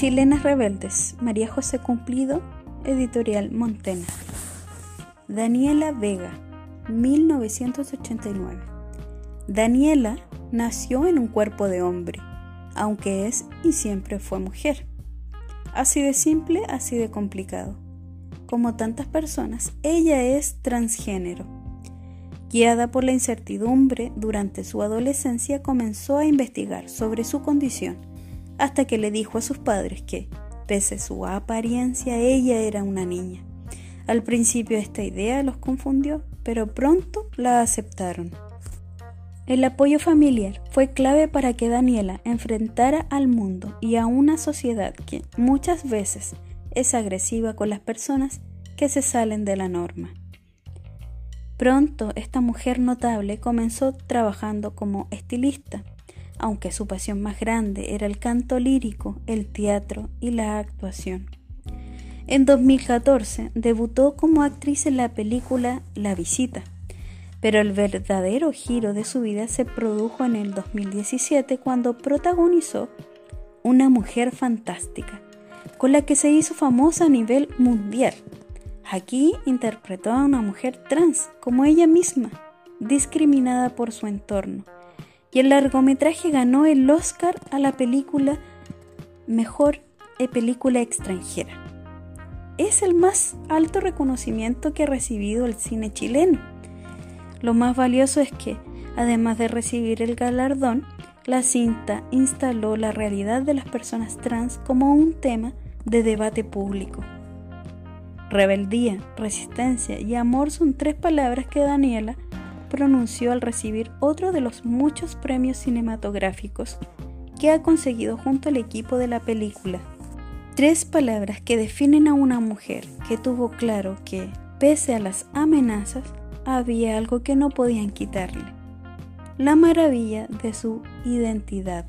Chilenas Rebeldes, María José Cumplido, Editorial Montena. Daniela Vega, 1989. Daniela nació en un cuerpo de hombre, aunque es y siempre fue mujer. Así de simple, así de complicado. Como tantas personas, ella es transgénero. Guiada por la incertidumbre, durante su adolescencia comenzó a investigar sobre su condición, hasta que le dijo a sus padres que, pese a su apariencia, ella era una niña. Al principio esta idea los confundió, pero pronto la aceptaron. El apoyo familiar fue clave para que Daniela enfrentara al mundo y a una sociedad que muchas veces es agresiva con las personas que se salen de la norma. Pronto esta mujer notable comenzó trabajando como estilista, aunque su pasión más grande era el canto lírico, el teatro y la actuación. En 2014 debutó como actriz en la película La Visita, pero el verdadero giro de su vida se produjo en el 2017 cuando protagonizó Una mujer fantástica, con la que se hizo famosa a nivel mundial. Aquí interpretó a una mujer trans como ella misma, discriminada por su entorno, y el largometraje ganó el Oscar a la película Mejor Película Extranjera. Es el más alto reconocimiento que ha recibido el cine chileno. Lo más valioso es que, además de recibir el galardón, la cinta instaló la realidad de las personas trans como un tema de debate público. Rebeldía, resistencia y amor son tres palabras que Daniela pronunció al recibir otro de los muchos premios cinematográficos que ha conseguido junto al equipo de la película. Tres palabras que definen a una mujer que tuvo claro que, pese a las amenazas, había algo que no podían quitarle, la maravilla de su identidad.